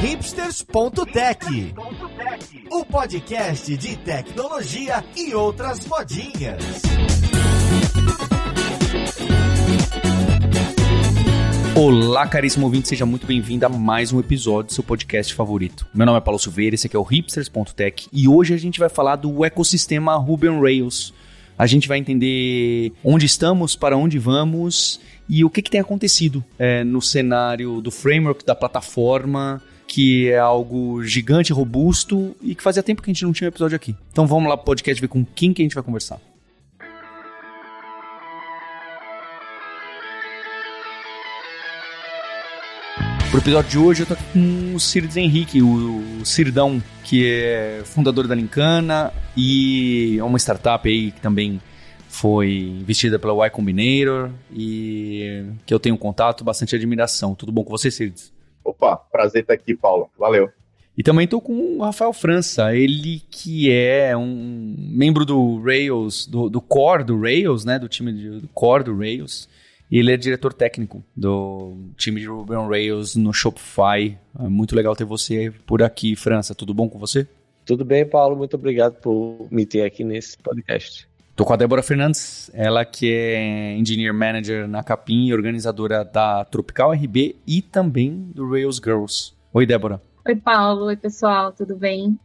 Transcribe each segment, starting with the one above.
hipsters.tech, o podcast de tecnologia e outras modinhas. Olá, caríssimo ouvinte, seja muito bem-vindo a mais um episódio do seu podcast favorito. Meu nome é Paulo Silveira, esse aqui é o hipsters.tech e hoje a gente vai falar do ecossistema Ruby on Rails. A gente vai entender onde estamos, para onde vamos e o que, que tem acontecido é, no cenário do framework, da plataforma, que é algo gigante, robusto e que fazia tempo que a gente não tinha um episódio aqui. Então vamos lá pro podcast ver com quem que a gente vai conversar. Pro episódio de hoje eu tô aqui com o Cirdes Henrique, o Cirdão, que é fundador da Lincana e é uma startup aí que também foi investida pela Y Combinator e que eu tenho contato, bastante admiração. Tudo bom com você, Cirdes? Opa, prazer estar aqui, Paulo. Valeu. E também estou com o Rafael França, ele que é um membro do Rails, do, do core do Rails, né, do time de, do core do Rails. E ele é diretor técnico do time de Ruby on Rails no Shopify. É muito legal ter você por aqui, França. Tudo bom com você? Tudo bem, Paulo. Muito obrigado por me ter aqui nesse podcast. Tô com a Débora Fernandes, ela que é Engineer Manager na Capim e organizadora da Tropical RB e também do Rails Girls. Oi, Débora. Oi, Paulo. Oi, pessoal. Tudo bem?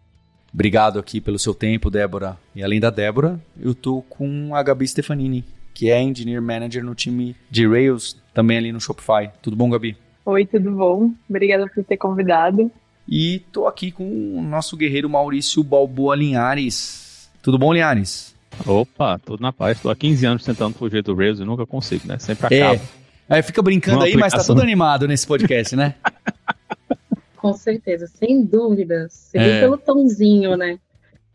Obrigado aqui pelo seu tempo, Débora. E além da Débora, eu tô com a Gabi Stefanini, que é Engineer Manager no time de Rails, também ali no Shopify. Tudo bom, Gabi? Oi, tudo bom? Obrigada por ter convidado. E tô aqui com o nosso guerreiro Maurício Balboa Linhares. Tudo bom, Linhares? Opa, tudo na paz. Estou há 15 anos tentando fugir do Rails e nunca consigo, né? Sempre acaba. É. Aí fica brincando Uma aí, mas tá tudo animado nesse podcast, né? Com certeza, sem dúvida. Você viu É. pelo tomzinho, né?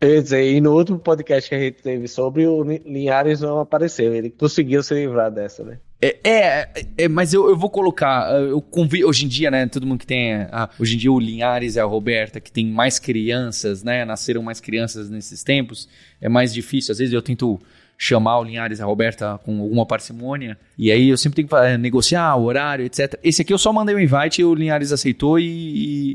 Ia dizer, e no último podcast que a gente teve sobre o Li- Linhares não apareceu. Ele conseguiu se livrar dessa, né? É, é, é, mas eu, eu vou colocar. Eu convido, hoje em dia, né? Todo mundo que tem. ah, hoje em dia, o Linhares e a Roberta, que tem mais crianças, né? Nasceram mais crianças nesses tempos. É mais difícil. Às vezes eu tento chamar o Linhares e a Roberta com alguma parcimônia. E aí eu sempre tenho que eh, negociar o horário, etc. Esse aqui eu só mandei um invite e o Linhares aceitou e,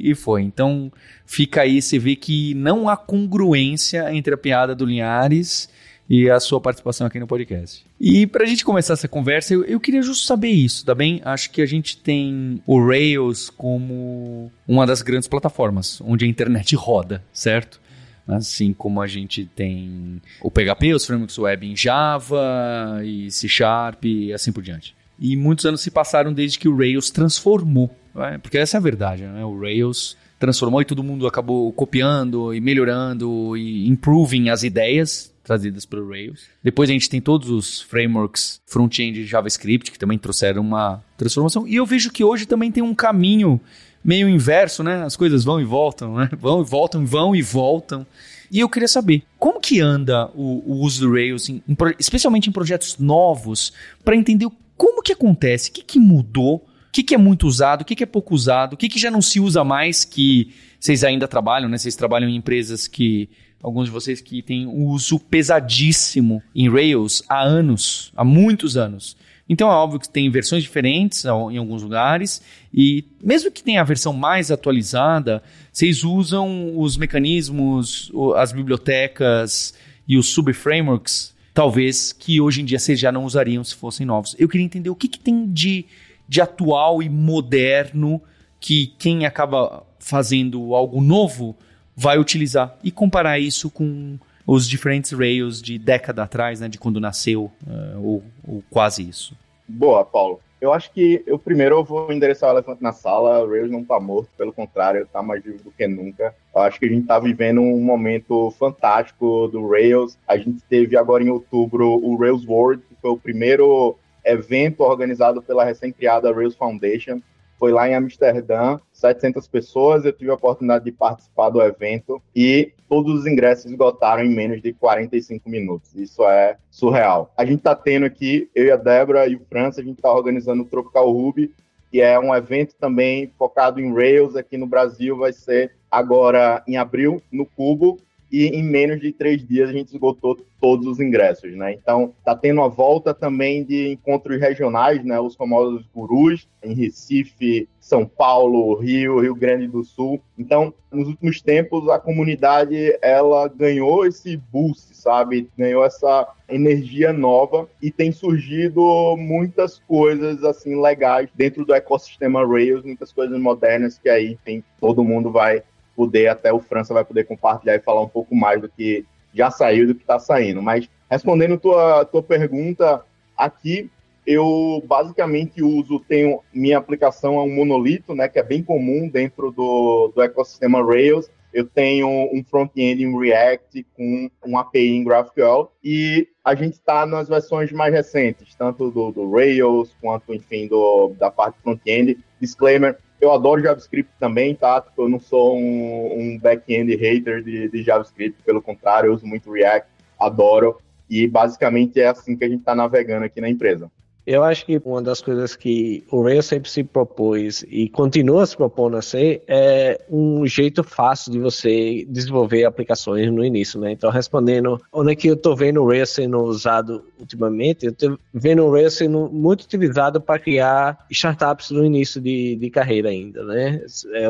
e- e foi. Então fica aí, você vê que não há congruência entre a piada do Linhares e a sua participação aqui no podcast. E pra gente começar essa conversa, eu, eu queria justo saber isso, tá bem? Acho que a gente tem o Rails como uma das grandes plataformas onde a internet roda, certo? Assim como a gente tem o PHP, os frameworks web em Java e C Sharp e assim por diante. E muitos anos se passaram desde que o Rails transformou, né? porque essa é a verdade, né? O Rails transformou e todo mundo acabou copiando e melhorando e improving as ideias trazidas pelo Rails. Depois a gente tem todos os frameworks front-end de JavaScript que também trouxeram uma transformação. E eu vejo que hoje também tem um caminho meio inverso, né? As coisas vão e voltam, né? Vão e voltam, vão e voltam. E eu queria saber, como que anda o, o uso do Rails, em- em especialmente em projetos novos, para entender o- como que acontece, o que, que mudou, o que, que é muito usado, o que, que é pouco usado, o que, que já não se usa mais, que vocês ainda trabalham, né? Vocês trabalham em empresas que, alguns de vocês que têm um uso pesadíssimo em Rails há anos, há muitos anos. Então é óbvio que tem versões diferentes em alguns lugares, e mesmo que tenha a versão mais atualizada, vocês usam os mecanismos, as bibliotecas e os sub-frameworks, talvez que hoje em dia vocês já não usariam se fossem novos. Eu queria entender o que, que tem de, de atual e moderno que quem acaba fazendo algo novo vai utilizar e comparar isso com os diferentes Rails de década atrás, né, de quando nasceu, eh, ou, ou quase isso. Boa, Paulo. Eu acho que eu primeiro eu vou endereçar o elefante na sala. O Rails não tá morto, pelo contrário, tá mais vivo do que nunca. Eu acho que a gente tá vivendo um momento fantástico do Rails. A gente teve agora em outubro o Rails World, que foi o primeiro evento organizado pela recém-criada Rails Foundation. Foi lá em Amsterdã, 700 pessoas. Eu tive a oportunidade de participar do evento e todos os ingressos esgotaram em menos de 45 minutos. Isso é surreal. A gente está tendo aqui, eu e a Débora e o França, a gente está organizando o Tropical Ruby, que é um evento também focado em Rails aqui no Brasil. Vai ser agora em abril, no Cubo. E em menos de três dias a gente esgotou todos os ingressos, né? Então tá tendo a volta também de encontros regionais, né? Os famosos gurus em Recife, São Paulo, Rio, Rio Grande do Sul. Então, nos últimos tempos a comunidade ela ganhou esse boost, sabe? Ganhou essa energia nova e tem surgido muitas coisas assim legais dentro do ecossistema Rails, muitas coisas modernas que aí tem todo mundo vai poder, até o França vai poder compartilhar e falar um pouco mais do que já saiu do que está saindo. Mas respondendo tua, tua pergunta, aqui eu basicamente uso, tenho minha aplicação é um monolito, né, que é bem comum dentro do, do ecossistema Rails. Eu tenho um front-end em React com um API em GraphQL e a gente está nas versões mais recentes, tanto do, do Rails quanto, enfim, do, da parte front-end. Disclaimer, eu adoro JavaScript também, tá? Tipo, eu não sou um, um back-end hater de, de, JavaScript, pelo contrário, eu uso muito React, adoro. E basicamente é assim que a gente está navegando aqui na empresa. Eu acho que uma das coisas que o Rails sempre se propôs e continua se propondo a ser é um jeito fácil de você desenvolver aplicações no início, né? Então, respondendo onde é que eu estou vendo o Rails sendo usado ultimamente, eu estou vendo o Rails sendo muito utilizado para criar startups no início de, de carreira ainda, né? É,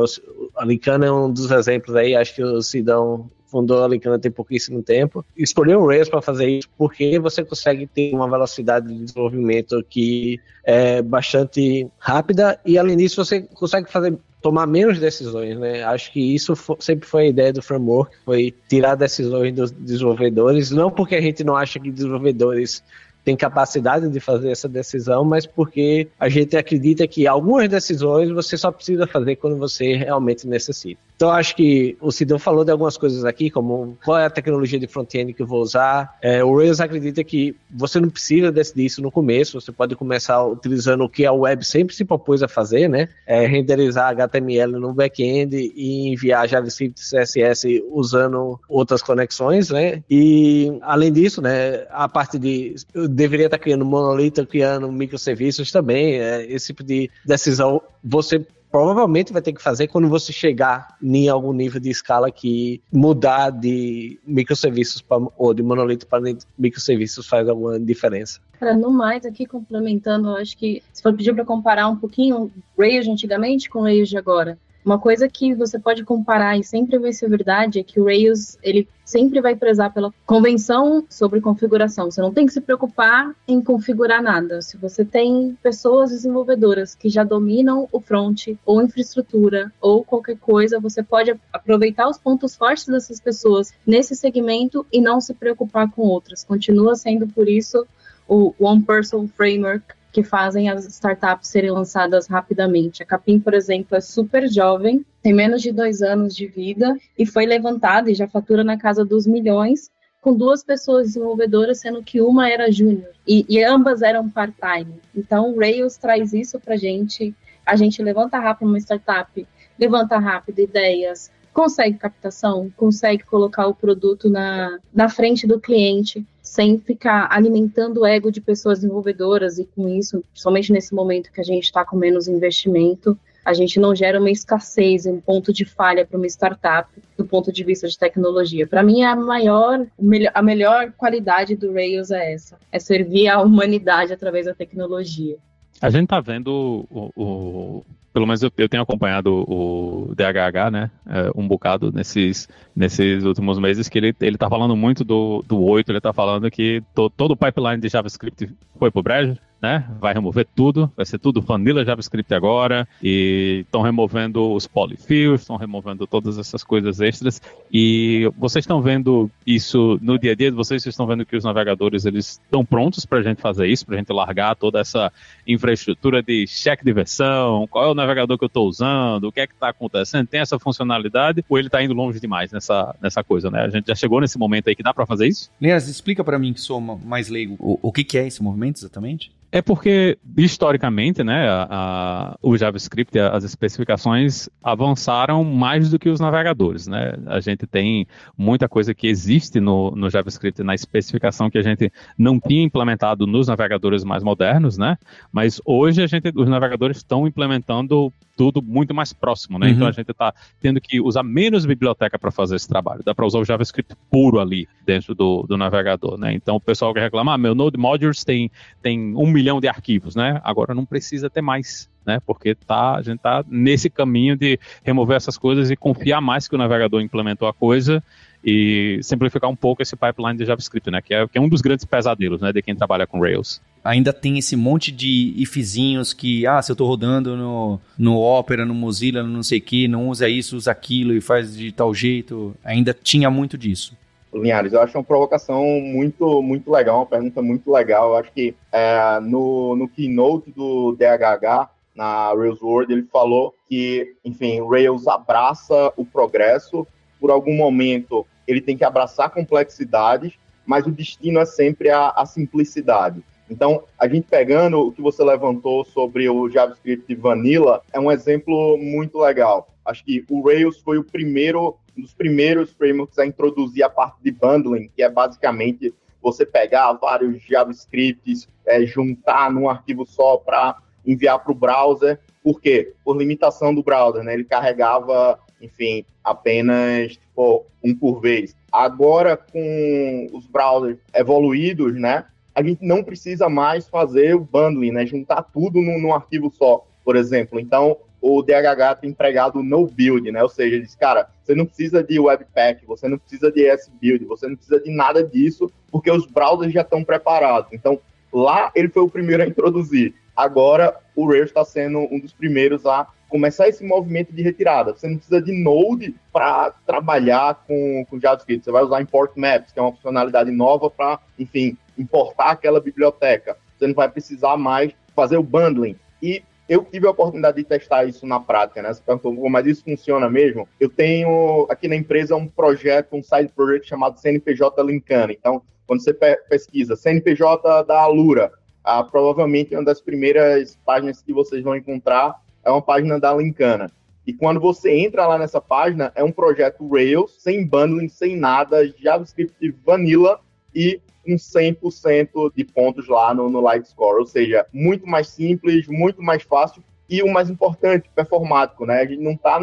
a Licana é um dos exemplos aí, acho que o Sidão fundou a Licana tem pouquíssimo tempo, escolheu o Rails para fazer isso porque você consegue ter uma velocidade de desenvolvimento que é bastante rápida e além disso você consegue fazer tomar menos decisões, né? Acho que isso sempre foi a ideia do framework, foi tirar decisões dos desenvolvedores, não porque a gente não acha que desenvolvedores tem capacidade de fazer essa decisão, mas porque a gente acredita que algumas decisões você só precisa fazer quando você realmente necessita. Então, acho que o Sidão falou de algumas coisas aqui, como qual é a tecnologia de front-end que eu vou usar. É, o Rails acredita que você não precisa decidir isso no começo, você pode começar utilizando o que a web sempre se propôs a fazer, né? É, renderizar HTML no back-end e enviar JavaScript CSS usando outras conexões, né? E, além disso, né, a parte de deveria estar criando monolito, criando microserviços também. É, esse tipo de decisão você provavelmente vai ter que fazer quando você chegar em algum nível de escala que mudar de microserviços pra, ou de monolito para microserviços faz alguma diferença. Cara, no mais, aqui complementando, acho que se for pedir para comparar um pouquinho Rails antigamente com de agora, uma coisa que você pode comparar e sempre vai ser verdade é que o Rails ele sempre vai prezar pela convenção sobre configuração. Você não tem que se preocupar em configurar nada. Se você tem pessoas desenvolvedoras que já dominam o front ou infraestrutura ou qualquer coisa, você pode aproveitar os pontos fortes dessas pessoas nesse segmento e não se preocupar com outras. Continua sendo por isso o One Person Framework que fazem as startups serem lançadas rapidamente. A Capim, por exemplo, é super jovem, tem menos de dois anos de vida e foi levantada e já fatura na casa dos milhões, com duas pessoas desenvolvedoras, sendo que uma era júnior e, e, ambas eram part-time. Então, o Rails traz isso para gente. A gente levanta rápido uma startup, levanta rápido ideias, consegue captação, consegue colocar o produto na, na frente do cliente sem ficar alimentando o ego de pessoas desenvolvedoras e com isso, somente nesse momento que a gente está com menos investimento, a gente não gera uma escassez, um ponto de falha para uma startup do ponto de vista de tecnologia. Para mim, a maior, a melhor qualidade do Rails é essa, é servir a humanidade através da tecnologia. A gente está vendo o, o, pelo menos eu, eu, tenho acompanhado o DHH, né, é, um bocado nesses, nesses últimos meses, que ele, ele tá falando muito do, do 8, ele tá falando que to, todo o pipeline de JavaScript foi pro brejo, né? Vai remover tudo, vai ser tudo vanilla JavaScript agora, e estão removendo os polyfills, estão removendo todas essas coisas extras, e vocês estão vendo isso no dia a dia de vocês, vocês estão vendo que os navegadores eles estão prontos para a gente fazer isso, para a gente largar toda essa infraestrutura de check de versão, qual é o navegador que eu estou usando, o que é que está acontecendo, tem essa funcionalidade, ou ele está indo longe demais nessa, nessa coisa, né? A gente já chegou nesse momento aí que dá para fazer isso? Linhas, explica para mim que sou mais leigo, o, o que, que é esse movimento exatamente? É porque, historicamente, né, a, a, o JavaScript, as especificações avançaram mais do que os navegadores, né? A gente tem muita coisa que existe no, no JavaScript na especificação que a gente não tinha implementado nos navegadores mais modernos, né? Mas hoje a gente, os navegadores estão implementando tudo muito mais próximo, né? Então, uhum. Então a gente está tendo que usar menos biblioteca para fazer esse trabalho. Dá para usar o JavaScript puro ali dentro do, do navegador, né? Então o pessoal que reclama, ah, meu Node Modules tem, tem um milhão de arquivos, né? Agora não precisa ter mais. Né, porque tá, a gente está nesse caminho de remover essas coisas e confiar mais que o navegador implementou a coisa e simplificar um pouco esse pipeline de JavaScript, né, que é, que é um dos grandes pesadelos né, de quem trabalha com Rails ainda tem esse monte de ifzinhos que, ah, se eu estou rodando no, no Opera, no Mozilla, no não sei o que, não usa isso, usa aquilo e faz de tal jeito. Ainda tinha muito disso. Linhares, eu acho uma provocação muito, muito legal, uma pergunta muito legal. Eu acho que é, no, no keynote do DHH, na Rails World, ele falou que, enfim, Rails abraça o progresso, por algum momento ele tem que abraçar complexidades, mas o destino é sempre a, a simplicidade. Então, a gente pegando o que você levantou sobre o JavaScript Vanilla, é um exemplo muito legal. Acho que o Rails foi o primeiro, um dos primeiros frameworks a introduzir a parte de bundling, que é basicamente você pegar vários JavaScripts, é, juntar num arquivo só para enviar para o browser. Por quê? Por limitação do browser, né? Ele carregava, enfim, apenas tipo, um por vez. Agora, com os browsers evoluídos, né? a gente não precisa mais fazer o bundling, né? Juntar tudo num, num arquivo só, por exemplo. Então, o DHH tem empregado no build, né? Ou seja, ele diz, cara, você não precisa de Webpack, você não precisa de S-Build, você não precisa de nada disso, porque os browsers já estão preparados. Então, lá ele foi o primeiro a introduzir. Agora, o Rails está sendo um dos primeiros a começar esse movimento de retirada. Você não precisa de Node para trabalhar com, com JavaScript. Você vai usar Import Maps, que é uma funcionalidade nova para, enfim, importar aquela biblioteca. Você não vai precisar mais fazer o bundling. E eu tive a oportunidade de testar isso na prática, né? Você mas isso funciona mesmo? Eu tenho aqui na empresa um projeto, um side project chamado CNPJ Linkana. Então, quando você pesquisa CNPJ da Alura, ah, provavelmente uma das primeiras páginas que vocês vão encontrar é uma página da Linkana. E quando você entra lá nessa página, é um projeto Rails, sem bundling, sem nada, JavaScript vanilla e com 100% de pontos lá no, no Light Score. Ou seja, muito mais simples, muito mais fácil e o mais importante, performático, né? A gente não está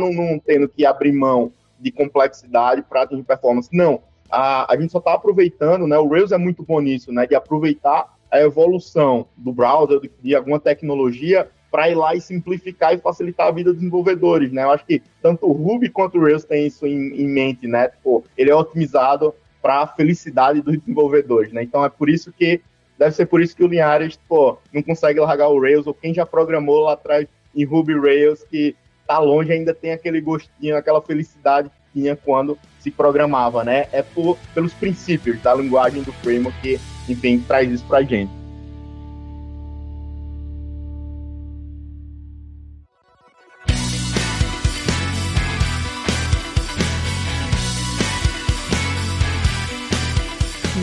tendo que abrir mão de complexidade para atingir performance. Não. A, a gente só está aproveitando, né? O Rails é muito bom nisso, né? De aproveitar a evolução do browser, de, de alguma tecnologia, para ir lá e simplificar e facilitar a vida dos desenvolvedores, né? Eu acho que tanto o Ruby quanto o Rails têm isso em, em mente, né? Tipo, ele é otimizado para a felicidade dos desenvolvedores, né? Então é por isso que deve ser por isso que o Linhares, pô, não consegue largar o Rails ou quem já programou lá atrás em Ruby Rails que tá longe ainda tem aquele gostinho, aquela felicidade que tinha quando se programava, né? É por, pelos princípios da linguagem do framework que, enfim, traz isso pra gente.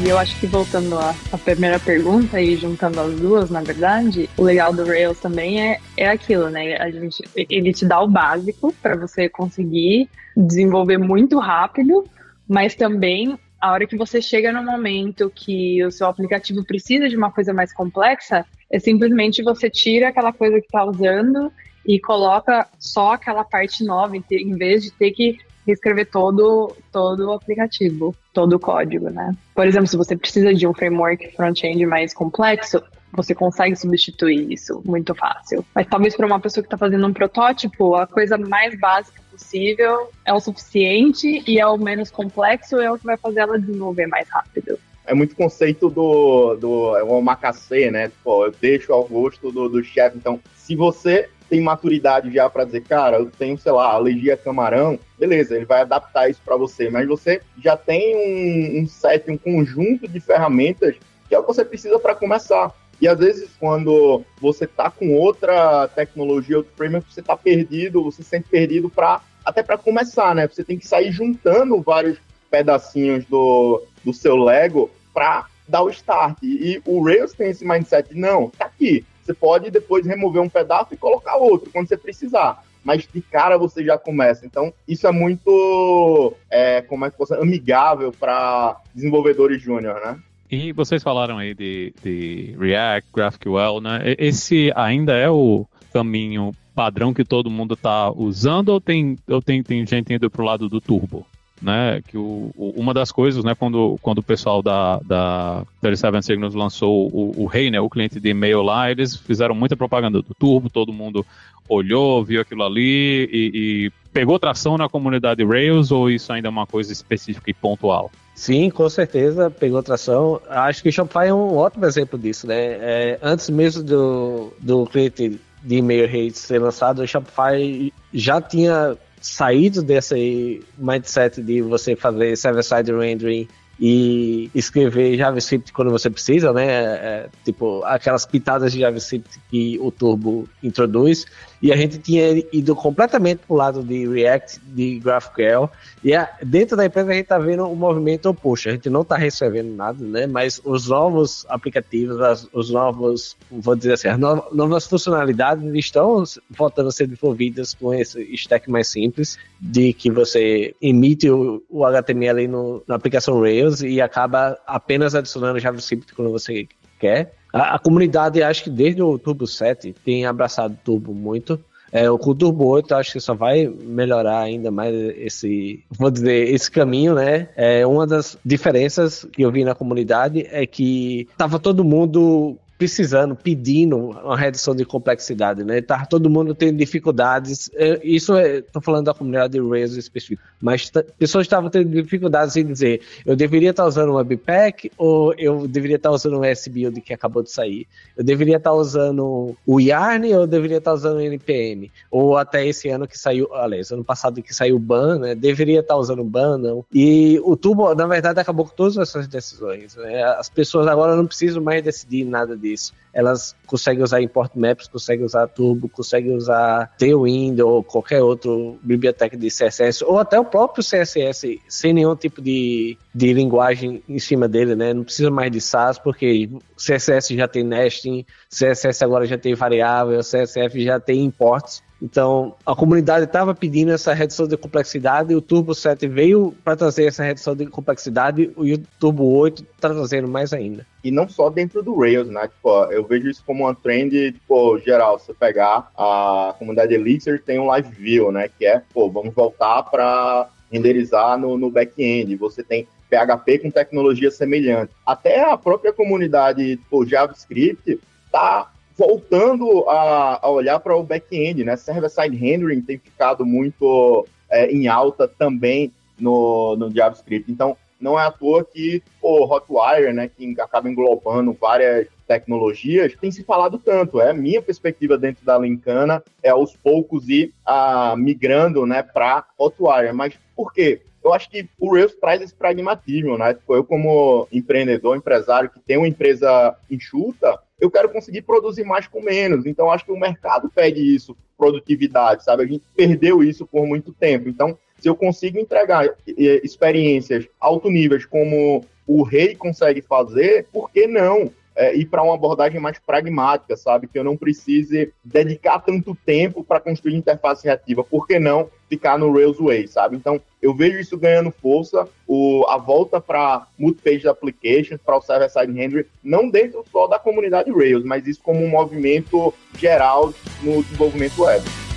E eu acho que voltando à, à, primeira pergunta e juntando as duas, na verdade, o legal do Rails também é, é aquilo, né? A gente, ele te dá o básico para você conseguir desenvolver muito rápido, mas também a hora que você chega no momento que o seu aplicativo precisa de uma coisa mais complexa, é simplesmente você tira aquela coisa que está usando e coloca só aquela parte nova, em vez de ter que reescrever todo, todo o aplicativo, todo o código, né? Por exemplo, se você precisa de um framework front-end mais complexo, você consegue substituir isso muito fácil. Mas talvez para uma pessoa que está fazendo um protótipo, a coisa mais básica possível é o suficiente e é o menos complexo é o que vai fazer ela desenvolver mais rápido. É muito conceito do, do é omakase, né? Pô, eu deixo ao gosto do, do chefe. Então, se você tem maturidade já para dizer, cara, eu tenho, sei lá, alergia a camarão, beleza, ele vai adaptar isso para você, mas você já tem um, um set, um conjunto de ferramentas que é o que você precisa para começar. E às vezes, quando você tá com outra tecnologia, outro framework, você tá perdido, você se sente perdido para até para começar, né? Você tem que sair juntando vários pedacinhos do, do seu Lego para dar o start. E o Rails tem esse mindset, não, tá aqui. Você pode depois remover um pedaço e colocar outro quando você precisar mas de cara você já começa. Então, isso é muito, é, como é que fosse, amigável para desenvolvedores júnior, né? E vocês falaram aí de, de React, GraphQL, né? Esse ainda é o caminho padrão que todo mundo está usando ou tem, ou tem, tem gente indo para o lado do Turbo? Né, que o, o, uma das coisas, né, quando, quando o pessoal da, da 37 Signals lançou o, o Rei, né, o cliente de e-mail lá, eles fizeram muita propaganda do Turbo, todo mundo olhou, viu aquilo ali e, e pegou tração na comunidade Rails ou isso ainda é uma coisa específica e pontual? Sim, com certeza pegou tração. Acho que o Shopify é um ótimo exemplo disso, né? É, antes mesmo do, do cliente de e-mail rate ser lançado, o Shopify já tinha saído desse mindset de você fazer server-side rendering e escrever JavaScript quando você precisa, né? É, é tipo, aquelas pitadas de JavaScript que o Turbo introduz e a gente tinha ido completamente para o lado de React, de GraphQL, e a, dentro da empresa a gente está vendo um movimento oposto, a gente não está recebendo nada, né, mas os novos aplicativos, as, os novos, vou dizer assim, as novas, novas funcionalidades estão voltando a ser desenvolvidas com esse stack mais simples, de que você emite o, o HTML no, na aplicação Rails e acaba apenas adicionando JavaScript quando você quer, a, a, comunidade, acho que desde o Turbo 7, tem abraçado o Turbo muito. É, o Turbo 8 acho que só vai melhorar ainda mais esse, vou dizer, esse caminho, né? É, uma das diferenças que eu vi na comunidade é que tava todo mundo precisando, pedindo uma redução de complexidade, né? Tá todo mundo tendo dificuldades. É, isso é, tô falando da comunidade de Rails específico, mas pessoas estavam tendo dificuldades em dizer, eu deveria estar usando um Webpack ou eu deveria estar usando um S-Build que acabou de sair. Eu deveria estar usando o Yarn ou eu deveria estar usando o NPM? Ou até esse ano que saiu, aliás, ano passado que saiu o Ban, né? Deveria estar usando o Ban, não. E o Turbo, na verdade, acabou com todas essas decisões. Né? As pessoas agora não precisam mais decidir nada disso disso. Elas conseguem usar import maps, conseguem usar Turbo, conseguem usar Tailwind ou qualquer outro biblioteca de CSS, ou até o próprio CSS sem nenhum tipo de, de linguagem em cima dele, né? Não precisa mais de SAS, porque CSS já tem nesting, CSS agora já tem variável, CSS já tem imports. Então, a comunidade estava pedindo essa redução de complexidade o Turbo 7 veio para trazer essa redução de complexidade e o Turbo 8 está trazendo mais ainda. E não só dentro do Rails, né? Tipo, eu vejo isso como uma trend, tipo, geral. Se você pegar a comunidade Elixir, tem um live view, né? Que é, pô, vamos voltar para renderizar no, no back-end. Você tem PHP com tecnologia semelhante. Até a própria comunidade tipo, JavaScript está voltando a, a olhar para o back-end, né? Server-side rendering tem ficado muito é, em alta também no, no JavaScript. Então, não é à toa que o Hotwire, né, que acaba englobando várias tecnologias, tem se falado tanto. É minha perspectiva dentro da Lincana é aos poucos ir a, migrando, né, para Hotwire. Mas por quê? Eu acho que o Rails traz esse pragmatismo, né? Eu como empreendedor, empresário que tem uma empresa enxuta, eu quero conseguir produzir mais com menos. Então, acho que o mercado pede isso, produtividade, sabe? A gente perdeu isso por muito tempo. Então, se eu consigo entregar experiências alto níveis como o rei consegue fazer, por que não é, ir para uma abordagem mais pragmática, sabe? Que eu não precise dedicar tanto tempo para construir interface reativa. Por que não ficar no Rails Way, sabe? Então, eu vejo isso ganhando força, o, a volta para multi-page applications, para o server-side rendering, não dentro só da comunidade Rails, mas isso como um movimento geral no desenvolvimento web.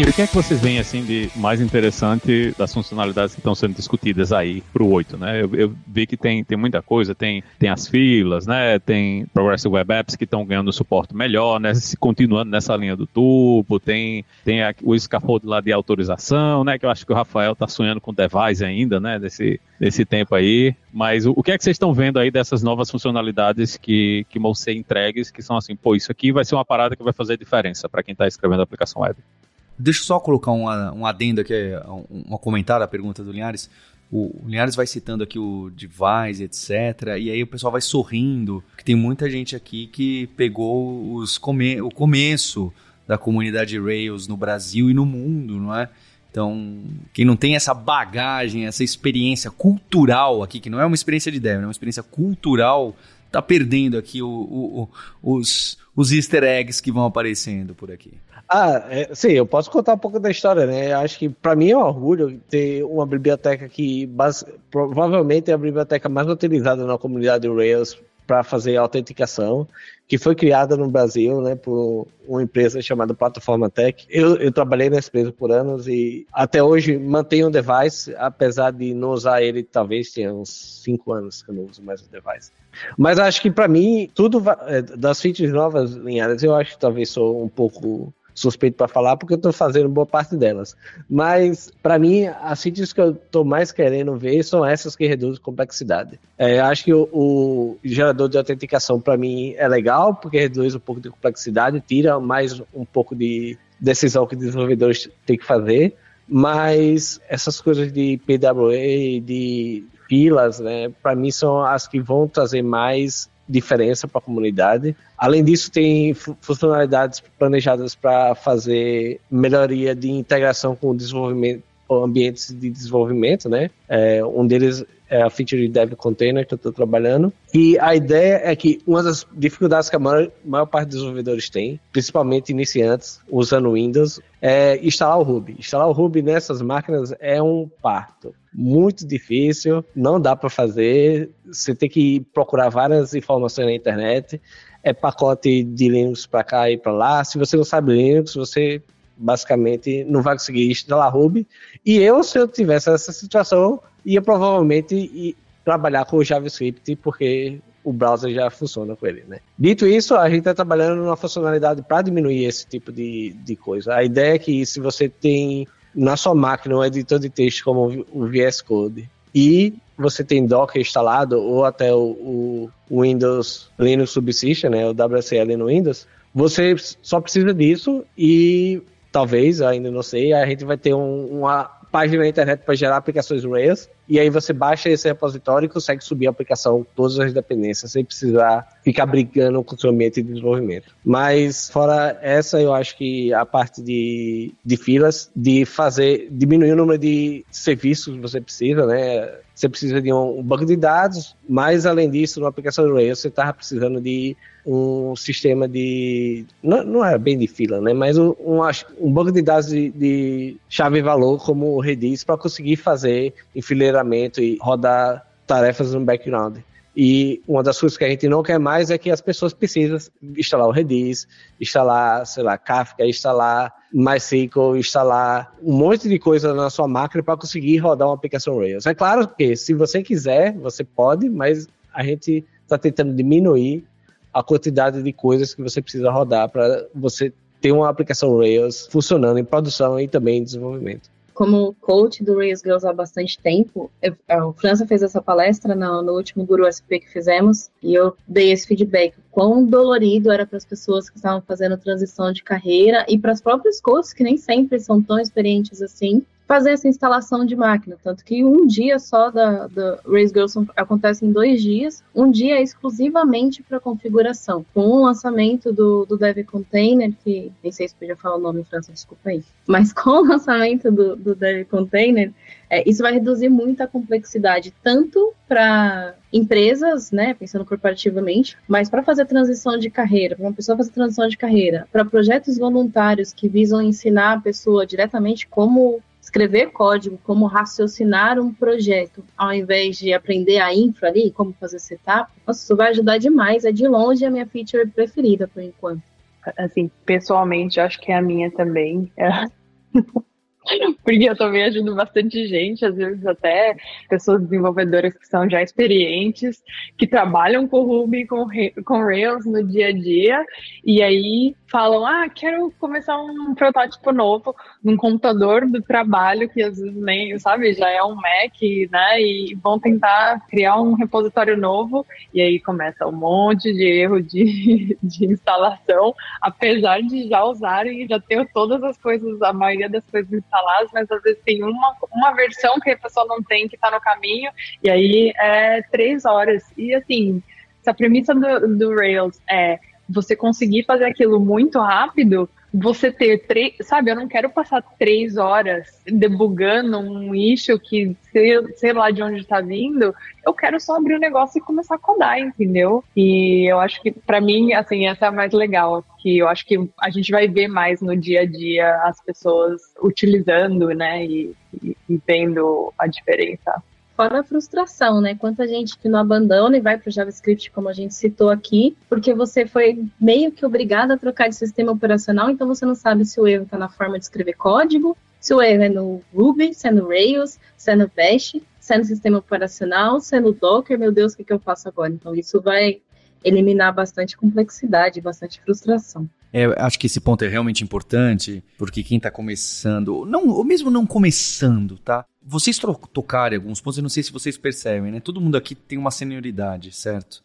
E o que é que vocês veem assim de mais interessante das funcionalidades que estão sendo discutidas aí para o 8, né? Eu, eu, vi que tem, tem muita coisa, tem, tem as filas, né? Tem Progressive Web Apps que estão ganhando suporte melhor, né? Se continuando nessa linha do tubo, tem, tem a, o scaffold lá de autorização, né? Que eu acho que o Rafael está sonhando com device ainda, né? Desse, desse tempo aí. Mas o, o que é que vocês estão vendo aí dessas novas funcionalidades que, que vão ser entregues, que são assim, pô, isso aqui vai ser uma parada que vai fazer diferença para quem está escrevendo a aplicação web? Deixa eu só colocar um, um adendo aqui, um, um comentário à pergunta do Linhares. O, Linhares vai citando aqui o device, etc. E aí o pessoal vai sorrindo, que tem muita gente aqui que pegou os come, o começo da comunidade Rails no Brasil e no mundo, não é? Então, quem não tem essa bagagem, essa experiência cultural aqui, que não é uma experiência de dev, é uma experiência cultural, tá perdendo aqui o, o, o, os, os easter eggs que vão aparecendo por aqui. Ah, é, sim, eu posso contar um pouco da história, né? Acho que para mim é um orgulho ter uma biblioteca que base, provavelmente é a biblioteca mais utilizada na comunidade Rails para fazer autenticação, que foi criada no Brasil, né, por uma empresa chamada Plataforma Tech. Eu, eu trabalhei nessa empresa por anos e até hoje mantenho o device, apesar de não usar ele, talvez tenha uns cinco anos que eu não uso mais o device. Mas acho que para mim, tudo é, das features novas linhadas, eu acho que talvez sou um pouco suspeito para falar porque eu estou fazendo boa parte delas. Mas, para mim, as features que eu estou mais querendo ver são essas que reduzem complexidade. É, acho que o, o, gerador de autenticação, para mim, é legal porque reduz um pouco de complexidade, tira mais um pouco de decisão que desenvolvedores têm que fazer. Mas essas coisas de PWA, de filas, né, para mim são as que vão trazer mais diferença para a comunidade. Além disso, tem funcionalidades planejadas para fazer melhoria de integração com o desenvolvimento, ambientes de desenvolvimento, né? É, um deles é a feature de Dev Container que eu estou trabalhando. E a ideia é que uma das dificuldades que a maior, maior, parte dos desenvolvedores tem, principalmente iniciantes usando Windows, é instalar o Ruby. Instalar o Ruby nessas máquinas é um parto. Muito difícil, não dá para fazer. Você tem que procurar várias informações na internet. É pacote de Linux para cá e para lá. Se você não sabe Linux, você basicamente não vai conseguir instalar Ruby. E eu, se eu tivesse essa situação, ia provavelmente trabalhar com o JavaScript, porque o browser já funciona com ele, né? Dito isso, a gente está trabalhando numa funcionalidade para diminuir esse tipo de, de coisa. A ideia é que se você tem na sua máquina um editor de texto como o VS Code e você tem Docker instalado ou até o, o Windows Linux Subsystem, né, o WSL no Windows, você só precisa disso e talvez, ainda não sei, a gente vai ter um, uma página na internet para gerar aplicações Rails, e aí você baixa esse repositório e consegue subir a aplicação, todas as dependências, sem precisar ficar brigando com o seu ambiente de desenvolvimento. Mas, fora essa, eu acho que a parte de, de filas, de fazer, diminuir o número de serviços que você precisa, né? Você precisa de um banco de dados, mas além disso, na aplicação do Rails, você estava precisando de um sistema de. Não, não é bem de fila, né? Mas um, um banco de dados de, de chave-valor como o Redis para conseguir fazer enfileiramento e rodar tarefas no background. E uma das coisas que a gente não quer mais é que as pessoas precisam instalar o Redis, instalar, sei lá, Kafka, instalar MySQL, instalar um monte de coisa na sua máquina para conseguir rodar uma aplicação Rails. É claro que se você quiser, você pode, mas a gente está tentando diminuir a quantidade de coisas que você precisa rodar para você ter uma aplicação Rails funcionando em produção e também em desenvolvimento. Como coach do Rails Girls há bastante tempo, eu, a França fez essa palestra no, no, último Guru SP que fizemos e eu dei esse feedback. Quão dolorido era para as pessoas que estavam fazendo transição de carreira e para as próprias coaches que nem sempre são tão experientes assim, fazer essa instalação de máquina. Tanto que um dia só da, da Race Girls acontece em dois dias, um dia é exclusivamente para configuração. Com o lançamento do, do Dev Container, que nem sei se podia falar o nome em França, desculpa aí, mas com o lançamento do, do Dev Container, é, isso vai reduzir muito a complexidade, tanto para empresas, né, pensando corporativamente, mas para fazer transição de carreira, para uma pessoa fazer transição de carreira, para projetos voluntários que visam ensinar a pessoa diretamente como escrever código, como raciocinar um projeto, ao invés de aprender a infra ali, como fazer setup, nossa, isso vai ajudar demais. É de longe a minha feature preferida por enquanto. Assim, pessoalmente, acho que é a minha também. É. porque eu também ajudo bastante gente, às vezes até pessoas desenvolvedoras que são já experientes, que trabalham com Ruby, com, com Rails no dia a dia, e aí falam, ah, quero começar um protótipo novo num computador do trabalho, que às vezes nem, sabe, já é um Mac, né, e vão tentar criar um repositório novo, e aí começa um monte de erro de, de instalação, apesar de já usarem e já ter todas as coisas, a maioria das coisas instaladas, mas às vezes tem uma, uma versão que a pessoa não tem, que está no caminho, e aí é três horas. E assim, se a premissa do, do Rails é você conseguir fazer aquilo muito rápido, você ter três, sabe, eu não quero passar três horas debugando um issue que sei, sei lá de onde está vindo, eu quero só abrir o um negócio e começar a codar, entendeu? E eu acho que para mim, assim, essa é a mais legal, que eu acho que a gente vai ver mais no dia a dia as pessoas utilizando, né, e, e, e vendo a diferença fora a frustração, né? Quanta gente que não abandona e vai para o JavaScript, como a gente citou aqui, porque você foi meio que obrigado a trocar de sistema operacional, então você não sabe se o erro está na forma de escrever código, se o erro é no Ruby, se é no Rails, se é no Bash, se é no sistema operacional, se é no Docker, meu Deus, o que, que eu faço agora? Então isso vai eliminar bastante complexidade, bastante frustração. É, acho que esse ponto é realmente importante, porque quem está começando, não, ou mesmo não começando, tá? Vocês tocarem alguns pontos, eu não sei se vocês percebem, né? Todo mundo aqui tem uma senioridade, certo?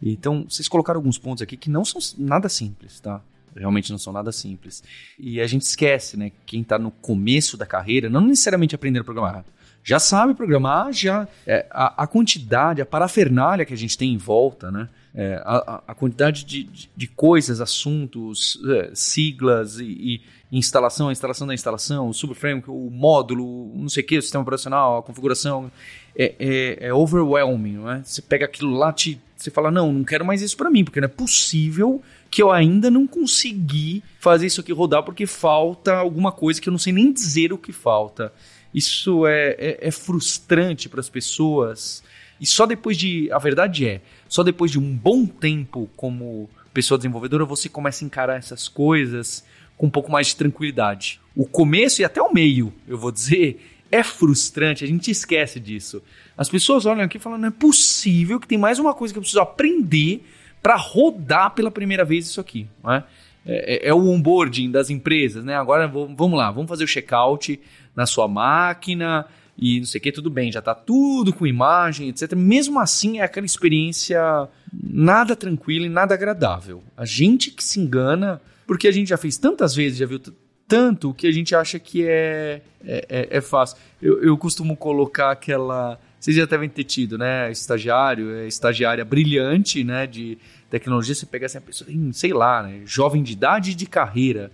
Então, vocês colocaram alguns pontos aqui que não são nada simples, tá? Realmente não são nada simples. E a gente esquece, né? Quem está no começo da carreira, não necessariamente aprender a programar. Já sabe programar, já. É, a, a quantidade, a parafernália que a gente tem em volta, né? É, a, a, quantidade de, de, de coisas, assuntos, é, siglas e, e, instalação, a instalação da instalação, o subframe, o módulo, não sei o que, o sistema operacional, a configuração, é, é, é overwhelming, não é? Você pega aquilo lá, te, você fala, não, não quero mais isso para mim, porque não é possível que eu ainda não consegui fazer isso aqui rodar porque falta alguma coisa que eu não sei nem dizer o que falta. Isso é, é, é frustrante para as pessoas. E só depois de. A verdade é, só depois de um bom tempo como pessoa desenvolvedora, você começa a encarar essas coisas com um pouco mais de tranquilidade. O começo e até o meio, eu vou dizer, é frustrante, a gente esquece disso. As pessoas olham aqui e falam: não é possível que tem mais uma coisa que eu preciso aprender para rodar pela primeira vez isso aqui. Não é? É, é, o onboarding das empresas, né? Agora vamos lá, vamos fazer o checkout na sua máquina, e não sei o que, tudo bem, já está tudo com imagem, etc. Mesmo assim, é aquela experiência nada tranquila e nada agradável. A gente que se engana, porque a gente já fez tantas vezes, já viu tanto, que a gente acha que é, é, é, é fácil. Eu, eu costumo colocar aquela. Vocês já devem ter tido, né? Estagiário, é estagiária brilhante, né? De tecnologia, você pega assim, pessoa sei lá, né, jovem de idade e de carreira.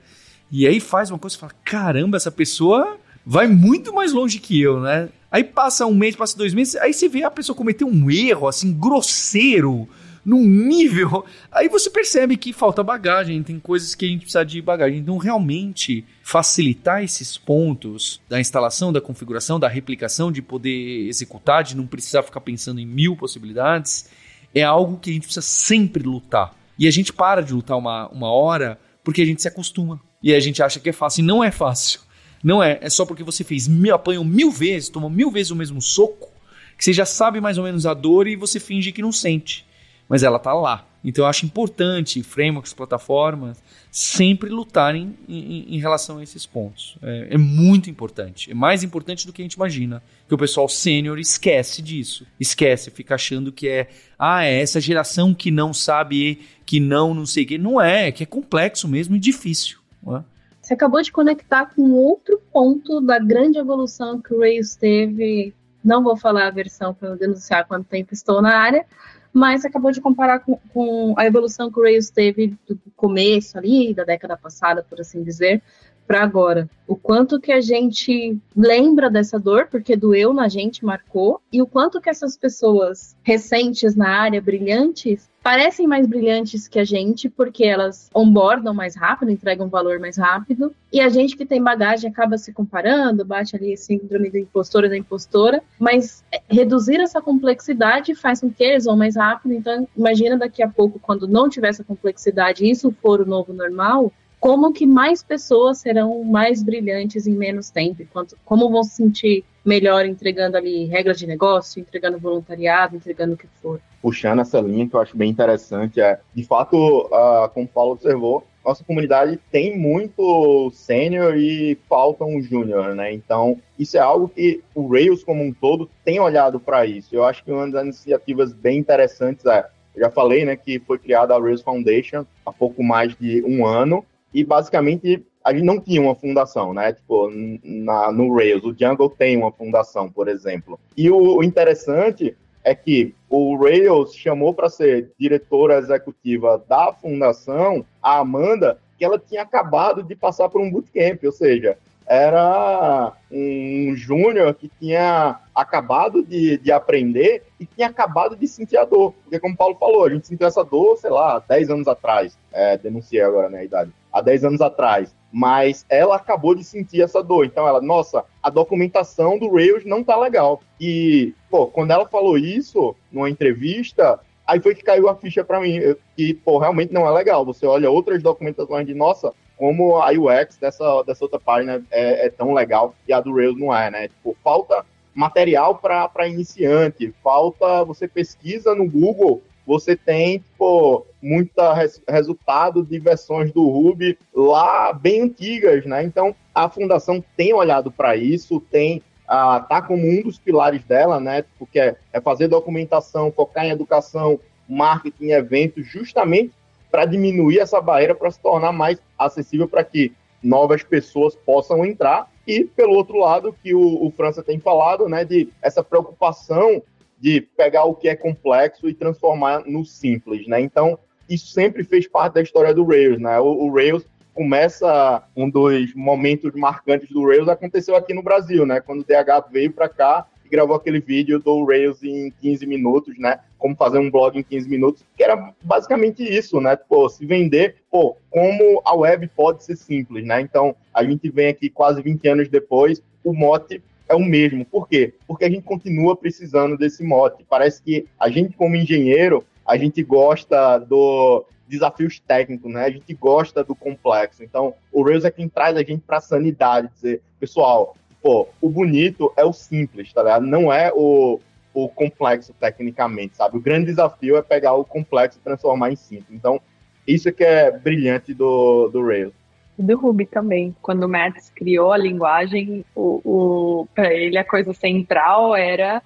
E aí faz uma coisa e fala: caramba, essa pessoa vai muito mais longe que eu, né? Aí passa um mês, passa dois meses, aí você vê a pessoa cometer um erro, assim, grosseiro, num nível. Aí você percebe que falta bagagem, tem coisas que a gente precisa de bagagem. Então, realmente, facilitar esses pontos da instalação, da configuração, da replicação, de poder executar, de não precisar ficar pensando em mil possibilidades, é algo que a gente precisa sempre lutar. E a gente para de lutar uma, uma hora porque a gente se acostuma. E a gente acha que é fácil. E não é fácil. Não é, é só porque você fez mil, apanhou mil vezes, tomou mil vezes o mesmo soco, que você já sabe mais ou menos a dor e você finge que não sente. Mas ela tá lá. Então eu acho importante frameworks, plataformas, sempre lutarem em, em, em relação a esses pontos. É, é, muito importante. É mais importante do que a gente imagina. Que o pessoal sênior esquece disso. Esquece, fica achando que é, ah, é essa geração que não sabe, que não, não sei o que. Não é, é que é complexo mesmo e difícil. Não é? Você acabou de conectar com outro ponto da grande evolução que o Rails teve. Não vou falar a versão para denunciar quanto tempo estou na área, mas acabou de comparar com, com, a evolução que o Rails teve do começo ali, da década passada, por assim dizer, para agora. O quanto que a gente lembra dessa dor, porque doeu na gente, marcou, e o quanto que essas pessoas recentes na área, brilhantes, parecem mais brilhantes que a gente, porque elas onboardam mais rápido, entregam valor mais rápido, e a gente que tem bagagem acaba se comparando, bate ali síndrome da impostora da impostora, mas reduzir essa complexidade faz com que eles vão mais rápido, então imagina daqui a pouco, quando não tiver essa complexidade, isso for o novo normal, como que mais pessoas serão mais brilhantes em menos tempo, quanto, como vão se sentir melhor entregando ali regras de negócio, entregando voluntariado, entregando o que for. Puxando essa linha que eu acho bem interessante, é, de fato, uh, como o Paulo observou, nossa comunidade tem muito sênior e falta um júnior, né? Então, isso é algo que o Rails como um todo tem olhado para isso. Eu acho que uma das iniciativas bem interessantes é, eu já falei, né, que foi criada a Rails Foundation há pouco mais de um ano, e basicamente a gente não tinha uma fundação, né? Tipo, na, no Rails, o Django tem uma fundação, por exemplo. E o, o interessante é que o Rails chamou para ser diretora executiva da fundação a Amanda, que ela tinha acabado de passar por um bootcamp, ou seja, era um júnior que tinha acabado de, de aprender e tinha acabado de sentir a dor. Porque, como o Paulo falou, a gente sentiu essa dor, sei lá, 10 anos atrás. É, denunciei agora, né, a idade. Há 10 anos atrás. Mas ela acabou de sentir essa dor. Então, ela, nossa, a documentação do Rails não tá legal. E, pô, quando ela falou isso numa entrevista, aí foi que caiu a ficha para mim, que, pô, realmente não é legal. Você olha outras documentações de, nossa, como a UX dessa, dessa outra página é, é, tão legal e a do Rails não é, né? Tipo, falta material para iniciante, falta, você pesquisa no Google, você tem, tipo, muita res, resultado de versões do Ruby lá bem antigas, né? Então, a fundação tem olhado para isso, tem ah, tá como um dos pilares dela, né? Porque é, é fazer documentação, focar em educação, marketing, eventos, justamente para diminuir essa barreira, para se tornar mais acessível para que novas pessoas possam entrar. E, pelo outro lado, que o, o França tem falado, né, de essa preocupação de pegar o que é complexo e transformar no simples, né? Então, isso sempre fez parte da história do Rails, né? O, o Rails começa um dos momentos marcantes do Rails aconteceu aqui no Brasil, né? Quando o DH veio para cá gravou aquele vídeo do Rails em 15 minutos, né? Como fazer um blog em 15 minutos, que era basicamente isso, né? Pô, se vender, pô, como a web pode ser simples, né? Então, a gente vem aqui quase 20 anos depois, o mote é o mesmo. Por quê? Porque a gente continua precisando desse mote. Parece que a gente, como engenheiro, a gente gosta do desafios técnicos, né? A gente gosta do complexo. Então, o Rails é quem traz a gente para a sanidade, dizer, pessoal, pô, o bonito é o simples, tá ligado? Não é o, o complexo tecnicamente, sabe? O grande desafio é pegar o complexo e transformar em simples. Então, isso é que é brilhante do, do Rails. Do Ruby também. Quando o Max criou a linguagem, o, o para ele a coisa central era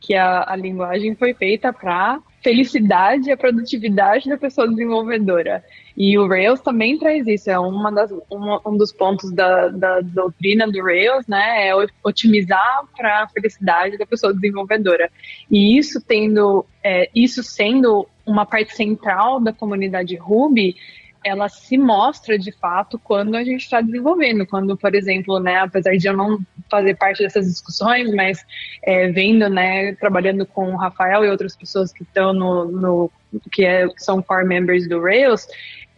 que a, a linguagem foi feita para felicidade e a produtividade da pessoa desenvolvedora. E o Rails também traz isso, é uma das, uma, um dos pontos da, da doutrina do Rails, né, é otimizar para a felicidade da pessoa desenvolvedora. E isso tendo, é, isso sendo uma parte central da comunidade Ruby, ela se mostra de fato quando a gente está desenvolvendo. Quando, por exemplo, né, apesar de eu não fazer parte dessas discussões, mas é, vendo, né, trabalhando com o Rafael e outras pessoas que estão no, no que, é, que são core members do Rails,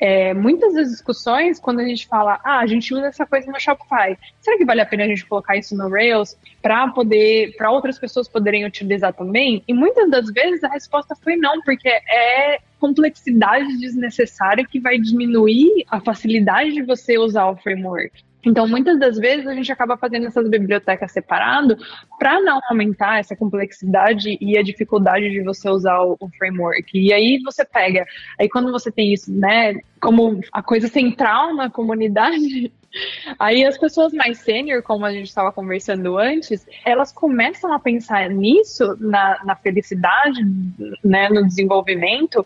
é, muitas das discussões, quando a gente fala, ah, a gente usa essa coisa no Shopify, será que vale a pena a gente colocar isso no Rails para poder, para outras pessoas poderem utilizar também? E muitas das vezes a resposta foi não, porque é complexidade desnecessária que vai diminuir a facilidade de você usar o framework. Então, muitas das vezes a gente acaba fazendo essas bibliotecas separado para não aumentar essa complexidade e a dificuldade de você usar o, o, framework. E aí você pega, aí quando você tem isso, né, como a coisa central na comunidade, aí as pessoas mais sênior, como a gente estava conversando antes, elas começam a pensar nisso, na, na felicidade, né, no desenvolvimento,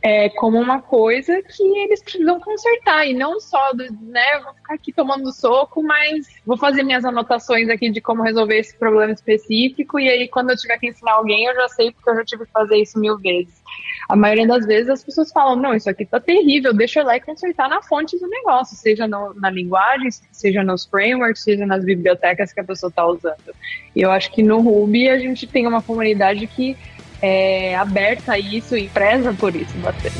é, como uma coisa que eles precisam consertar e não só, do, né, vou ficar aqui tomando soco, mas vou fazer minhas anotações aqui de como resolver esse problema específico e aí quando eu tiver que ensinar alguém eu já sei porque eu já tive que fazer isso mil vezes. A maioria das vezes as pessoas falam, não, isso aqui tá terrível, deixa eu lá e consertar na fonte do negócio, seja no, na linguagem, seja nos frameworks, seja nas bibliotecas que a pessoa está usando. E eu acho que no Ruby a gente tem uma comunidade que é aberta a isso e preza por isso bastante.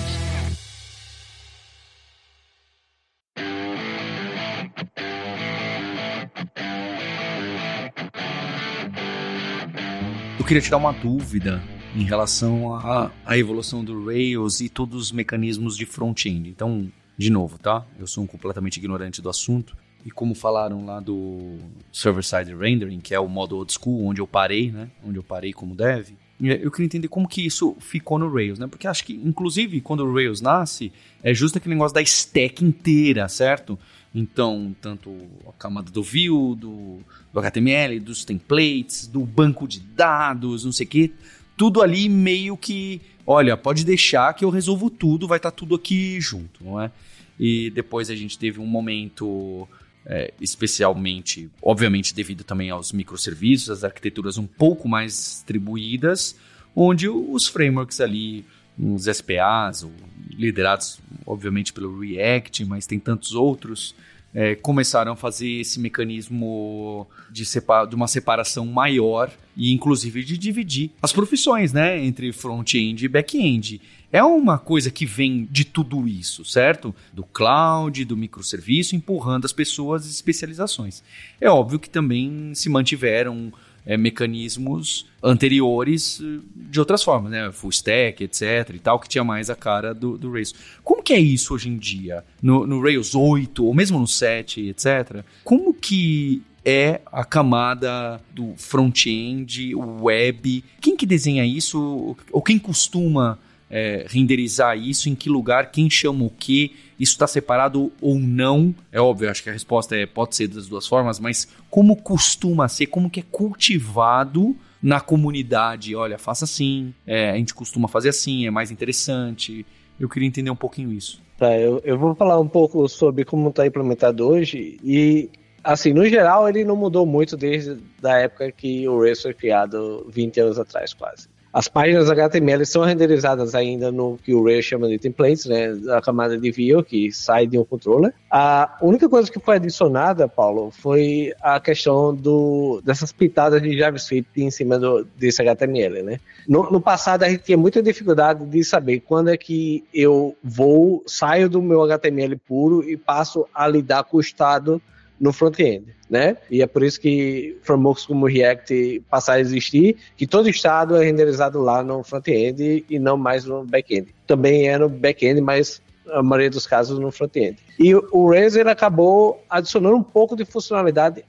Eu queria tirar uma dúvida em relação à, à evolução do Rails e todos os mecanismos de front-end. Então, de novo, tá? Eu sou um completamente ignorante do assunto. E como falaram lá do server-side rendering, que é o modo old school, onde eu parei, né? Onde eu parei como dev, é, eu queria entender como que isso ficou no Rails, né? Porque acho que, inclusive, quando o Rails nasce, é justo aquele negócio da stack inteira, certo? Então, tanto a camada do view, do, do HTML, dos templates, do banco de dados, não sei o quê, tudo ali meio que, olha, pode deixar que eu resolvo tudo, vai estar tá tudo aqui junto, não é? E depois a gente teve um momento é, especialmente, obviamente, devido também aos microserviços, as arquiteturas um pouco mais distribuídas, onde os frameworks ali uns SPAs, liderados obviamente pelo React, mas tem tantos outros, é, começaram a fazer esse mecanismo de, de, uma separação maior e inclusive de dividir as profissões, né, entre front-end e back-end. É uma coisa que vem de tudo isso, certo? Do cloud, do microserviço, empurrando as pessoas às especializações. É óbvio que também se mantiveram é, mecanismos anteriores eh, de outras formas, né? Full stack, etc. e tal, que tinha mais a cara do, do Rails. Como que é isso hoje em dia? No, no Rails 8, ou mesmo no 7, etc. Como que é a camada do front-end, web? Quem que desenha isso? Ou quem costuma é, renderizar isso? Em que lugar? Quem chama o quê? Isso está separado ou não? É óbvio, acho que a resposta é pode ser das duas formas, mas como costuma ser? Como que é cultivado na comunidade? Olha, faça assim, é, a gente costuma fazer assim, é mais interessante. Eu queria entender um pouquinho isso. Tá, eu, eu vou falar um pouco sobre como está implementado hoje e assim, no geral, ele não mudou muito desde a época que o Rails foi criado 20 anos atrás, quase. As páginas HTML são renderizadas ainda no que o Rails chama de templates, né, a camada de view que sai de um controller. A única coisa que foi adicionada, Paulo, foi a questão do, dessas pitadas de JavaScript em cima do, desse HTML, né? No, no passado a gente tinha muita dificuldade de saber quando é que eu vou, saio do meu HTML puro e passo a lidar com o estado no front-end, né? E é por isso que frameworks como React passaram a existir, que todo estado é renderizado lá no front-end e não mais no back-end. Também é no back-end, mas a maioria dos casos no front-end. E o ele acabou adicionando um pouco de funcionalidade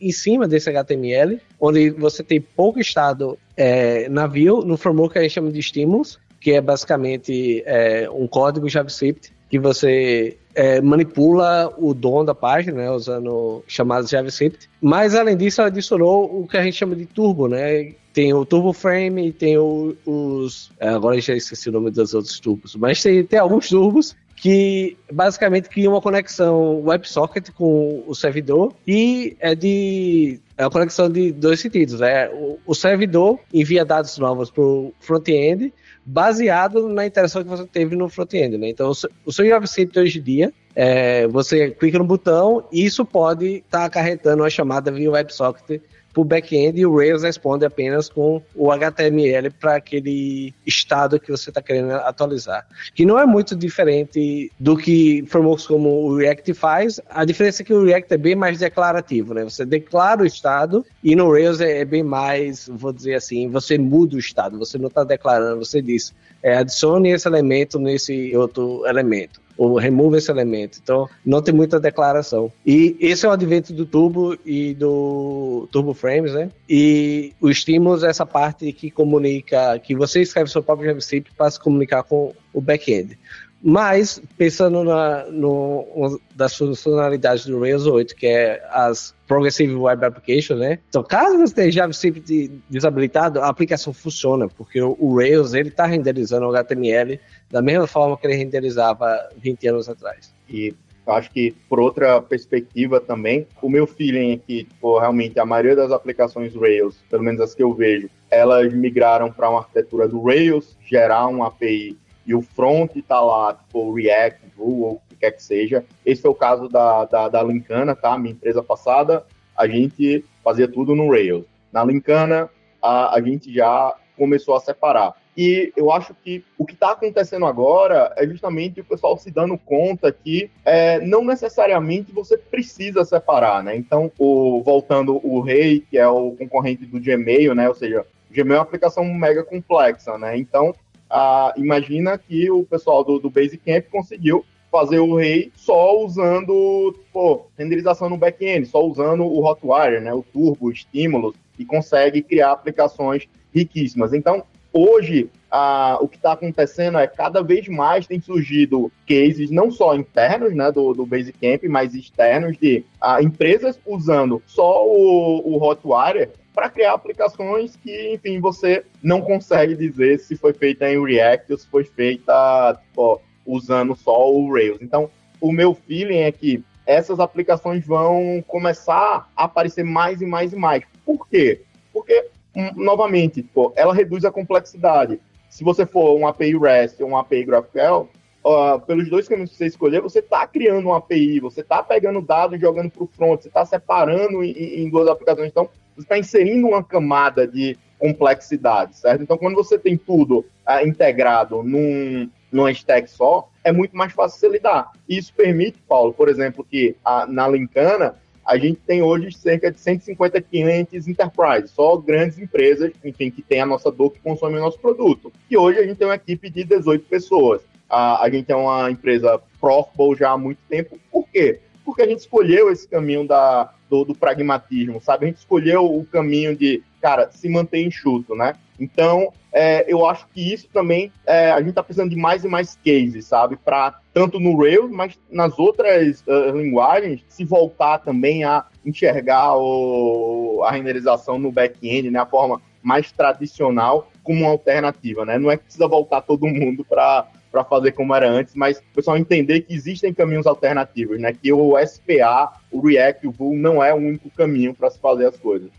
em cima desse HTML, onde você tem pouco estado é, navio no framework que a gente chama de estímulos, que é basicamente é, um código JavaScript que você é, manipula o dom da página, né, usando chamadas JavaScript. Mas além disso, ela adicionou o que a gente chama de turbo, né? Tem o Turbo Frame e tem o, os. É, agora já esqueci o nome dos outros turbos, mas tem, tem alguns turbos que basicamente criam uma conexão WebSocket com o servidor e é de é uma conexão de dois sentidos. Né? O, o servidor envia dados novos para o front-end baseado na interação que você teve no front-end, né? Então, o seu JavaScript hoje em dia, é, você clica no botão e isso pode estar tá acarretando uma chamada via WebSocket para o back-end e o Rails responde apenas com o HTML para aquele estado que você está querendo atualizar. Que não é muito diferente do que frameworks como o React faz. A diferença é que o React é bem mais declarativo, né? Você declara o estado e no Rails é, é bem mais, vou dizer assim, você muda o estado. Você não está declarando, você diz, é, adicione esse elemento nesse outro elemento ou remove esse elemento. Então, não tem muita declaração. E esse é o advento do Turbo e do Turbo Frames, né? E o estímulo é essa parte que comunica, que você escreve seu próprio JavaScript para se comunicar com o back-end. Mas, pensando na, no, das funcionalidades do Rails 8, que é as Progressive Web Application, né? Então, caso você tenha JavaScript desabilitado, a aplicação funciona, porque o, o Rails ele está renderizando o HTML da mesma forma que ele renderizava 20 anos atrás. E acho que, por outra perspectiva também, o meu feeling é que, tipo, realmente, a maioria das aplicações Rails, pelo menos as que eu vejo, elas migraram para uma arquitetura do Rails, gerar uma API e o front está lá, tipo, React, Vue, ou o que quer que seja. Esse foi o caso da, da, da Lincana, tá? Minha empresa passada, a gente fazia tudo no Rails. Na Lincana, a, a gente já começou a separar. E eu acho que o que está acontecendo agora é justamente o pessoal se dando conta que é, não necessariamente você precisa separar, né? Então, o, voltando o Rei, que é o concorrente do Gmail, né? Ou seja, o Gmail é uma aplicação mega complexa, né? Então, ah, imagina que o pessoal do, do Basecamp conseguiu fazer o rei só usando pô, renderização no back-end, só usando o Hotwire, né, o Turbo, o Estímulos, e consegue criar aplicações riquíssimas. Então, hoje, ah, o que está acontecendo é cada vez mais tem surgido cases não só internos né, do, do Basecamp, mas externos de ah, empresas usando só o, o Hotwire para criar aplicações que, enfim, você não consegue dizer se foi feita em React ou se foi feita tipo, usando só o Rails. Então, o meu feeling é que essas aplicações vão começar a aparecer mais e mais e mais. Por quê? Porque, hum, novamente, tipo, ela reduz a complexidade. se você for um API REST ou um API GraphQL, uh, pelos dois caminhos que você escolher, você está criando uma API, você está pegando dados e jogando para o front, você está separando em, em, duas aplicações. Então, você está inserindo uma camada de complexidade, certo? Então, quando você tem tudo uh, integrado num, numa stack só, é muito mais fácil você lidar. Isso permite, Paulo, por exemplo, que a, na Lincana a gente tem hoje cerca de 150 clientes enterprise, só grandes empresas, enfim, que tem a nossa dor, que consomem o nosso produto. E hoje a gente tem uma equipe de 18 pessoas. A, a gente é uma empresa profitable já há muito tempo. Por quê? Porque a gente escolheu esse caminho da, do, do pragmatismo, sabe? A gente escolheu o caminho de, cara, se manter enxuto, né? Então, é, eu acho que isso também, é, a gente está precisando de mais e mais cases, sabe? Para tanto no Rails, mas nas outras uh, linguagens, se voltar também a enxergar o, a renderização no back-end, né? A forma mais tradicional como uma alternativa, né? Não é que precisa voltar todo mundo para para fazer como era antes, mas o pessoal entender que existem caminhos alternativos, né? Que o SPA, o React, o Vue não é o único caminho para se fazer as coisas.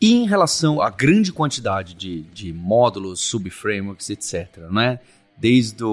E em relação à grande quantidade de, de módulos, subframeworks, etc., né? Desde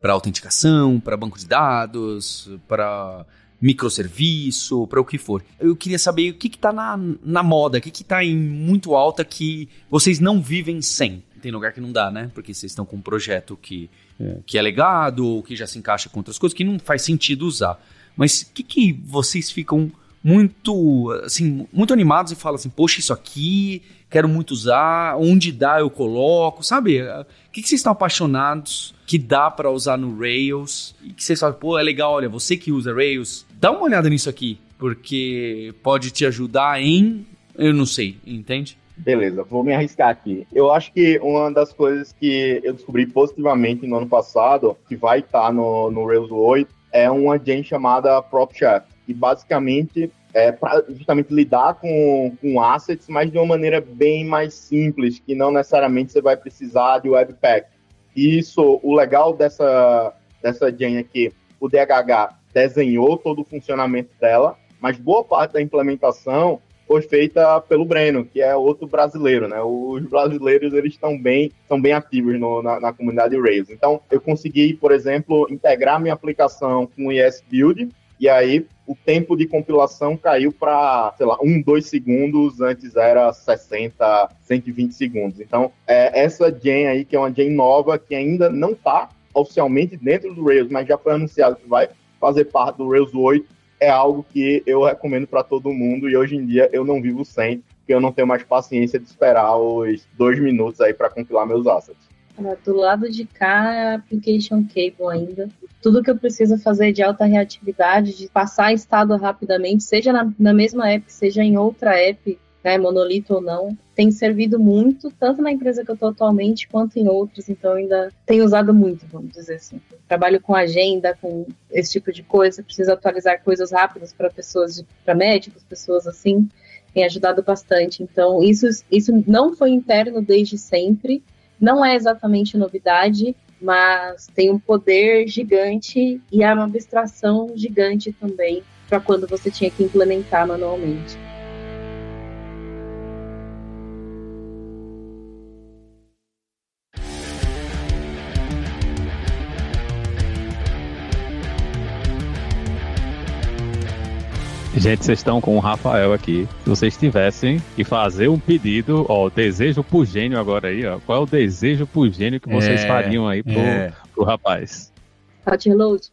para autenticação, para banco de dados, para microserviço, para o que for. Eu queria saber o que está na, na moda, o que está em muito alta que vocês não vivem sem. Tem lugar que não dá, né? Porque vocês estão com um projeto que, é, que é legado, ou que já se encaixa com outras coisas, que não faz sentido usar. Mas o que, que vocês ficam muito, assim, muito animados e falam assim, poxa, isso aqui, quero muito usar, onde dá eu coloco, sabe? O que, que vocês estão apaixonados que dá para usar no Rails e que vocês falam, pô, é legal, olha, você que usa Rails, dá uma olhada nisso aqui, porque pode te ajudar em, eu não sei, entende? Beleza, vou me arriscar aqui. Eu acho que uma das coisas que eu descobri positivamente no ano passado, que vai estar no, no Rails 8, é uma gen chamada PropChat e basicamente é para justamente lidar com, com assets, mas de uma maneira bem mais simples, que não necessariamente você vai precisar de Webpack. E isso, o legal dessa, dessa gen aqui, o DHH desenhou todo o funcionamento dela, mas boa parte da implementação foi feita pelo Breno, que é outro brasileiro, né? Os brasileiros eles estão bem, estão bem ativos no, na, na, comunidade Rails. Então, eu consegui, por exemplo, integrar minha aplicação com o ESBuild, e aí o tempo de compilação caiu para, sei lá, um, dois segundos, antes era 60, 120 segundos. Então, é, essa gen aí, que é uma gen nova, que ainda não está oficialmente dentro do Rails, mas já foi anunciado que vai fazer parte do Rails 8, é algo que eu recomendo para todo mundo e hoje em dia eu não vivo sem, porque eu não tenho mais paciência de esperar os dois minutos aí para compilar meus assets. Do lado de cá é application cable ainda. Tudo que eu preciso fazer de alta reatividade, de passar estado rapidamente, seja na, na mesma app, seja em outra app, né, monolito ou não, tem servido muito, tanto na empresa que eu estou atualmente, quanto em outras, então ainda tenho usado muito, vamos dizer assim. Trabalho com agenda, com esse tipo de coisa, preciso atualizar coisas rápidas para pessoas, para médicos, pessoas assim, tem ajudado bastante. Então, isso, isso não foi interno desde sempre, não é exatamente novidade, mas tem um poder gigante e é uma abstração gigante também para quando você tinha que implementar manualmente. Gente, vocês estão com o Rafael aqui. Se vocês tivessem que fazer um pedido, ó, desejo pro gênio agora aí, ó. Qual é o desejo pro gênio que vocês é, fariam aí pro, é. pro rapaz? Hot Reload.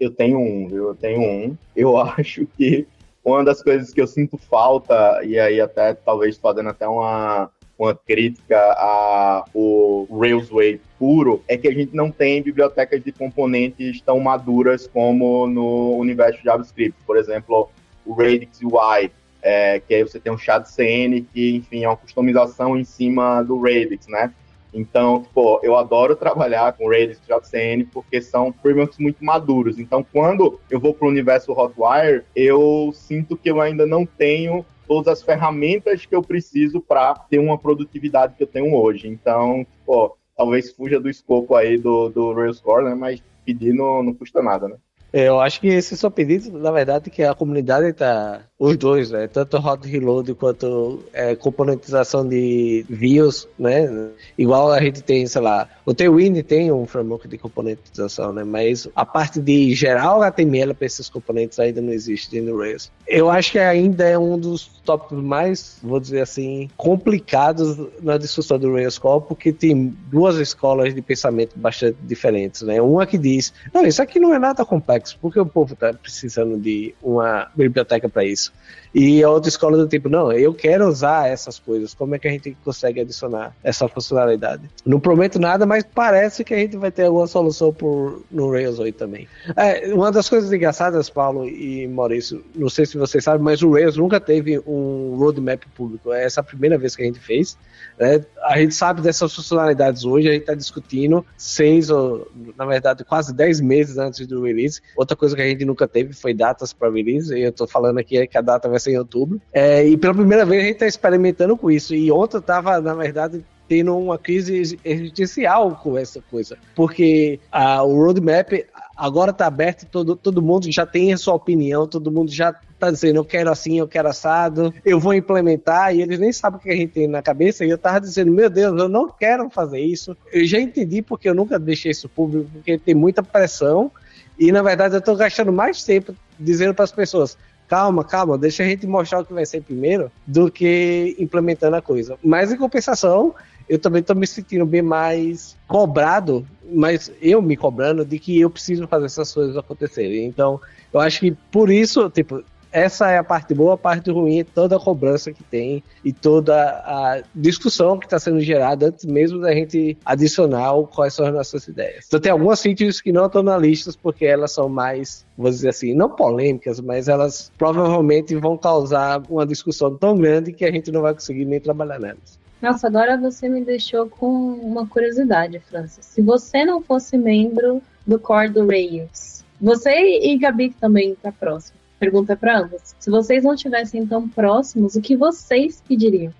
Eu tenho um, viu? Eu tenho um. Eu acho que uma das coisas que eu sinto falta, e aí até talvez fazendo até uma, uma crítica ao Railsway puro, é que a gente não tem bibliotecas de componentes tão maduras como no universo JavaScript. Por exemplo, o Radix UI, é, que aí você tem um chat CN que, enfim, é uma customização em cima do Radix, né? Então, pô, eu adoro trabalhar com Radix e JCN porque são frameworks muito maduros. Então, quando eu vou para o universo Hotwire, eu sinto que eu ainda não tenho todas as ferramentas que eu preciso para ter uma produtividade que eu tenho hoje. Então, pô, talvez fuja do escopo aí do, do Rails Core, né? Mas pedir não, não custa nada, né? Eu acho que esse é só pedido, na verdade, que a comunidade está os dois, né? Tanto hot reload quanto é, componentização de views, né? Igual a gente tem, sei lá, o Tailwind tem um framework de componentização, né? Mas a parte de gerar o HTML para esses componentes ainda não existe no Rails. Eu acho que ainda é um dos tópicos mais, vou dizer assim, complicados na discussão do Rails Core, porque tem duas escolas de pensamento bastante diferentes, né? Uma que diz, não, isso aqui não é nada complexo, porque o povo está precisando de uma biblioteca para isso. E a outra escola do tipo, não, eu quero usar essas coisas, como é que a gente consegue adicionar essa funcionalidade? Não prometo nada, mas parece que a gente vai ter alguma solução por, no Rails 8 também. É, uma das coisas engraçadas, Paulo e Maurício, não sei se vocês sabem, mas o Rails nunca teve um roadmap público. É essa a primeira vez que a gente fez. Né? A gente sabe dessas funcionalidades hoje, a gente está discutindo seis ou, na verdade, quase dez meses antes do release. Outra coisa que a gente nunca teve foi datas para release, e eu estou falando aqui a data vai ser em outubro. É, e pela primeira vez a gente está experimentando com isso. E ontem estava, na verdade, tendo uma crise existencial com essa coisa. Porque a, o roadmap agora está aberto, todo, todo mundo já tem a sua opinião, todo mundo já está dizendo eu quero assim, eu quero assado, eu vou implementar, e eles nem sabem o que a gente tem na cabeça, e eu tava dizendo, meu Deus, eu não quero fazer isso. Eu já entendi porque eu nunca deixei isso público, porque tem muita pressão, e na verdade eu estou gastando mais tempo dizendo para as pessoas, calma, calma, deixa a gente mostrar o que vai ser primeiro, do que implementando a coisa. Mas em compensação, eu também estou me sentindo bem mais cobrado, mas eu me cobrando de que eu preciso fazer essas coisas acontecerem. Então, eu acho que por isso, tipo, essa é a parte boa, a parte ruim toda a cobrança que tem e toda a discussão que está sendo gerada antes mesmo da gente adicionar quais são as nossas ideias. Então tem algumas features que não estão na lista porque elas são mais, vou dizer assim, não polêmicas, mas elas provavelmente vão causar uma discussão tão grande que a gente não vai conseguir nem trabalhar nelas. Nossa, agora você me deixou com uma curiosidade, Francis. Se você não fosse membro do Core do Rails, você e Gabi também está próximo, pergunta para ambas. Se vocês não estivessem tão próximos, o que vocês pediriam?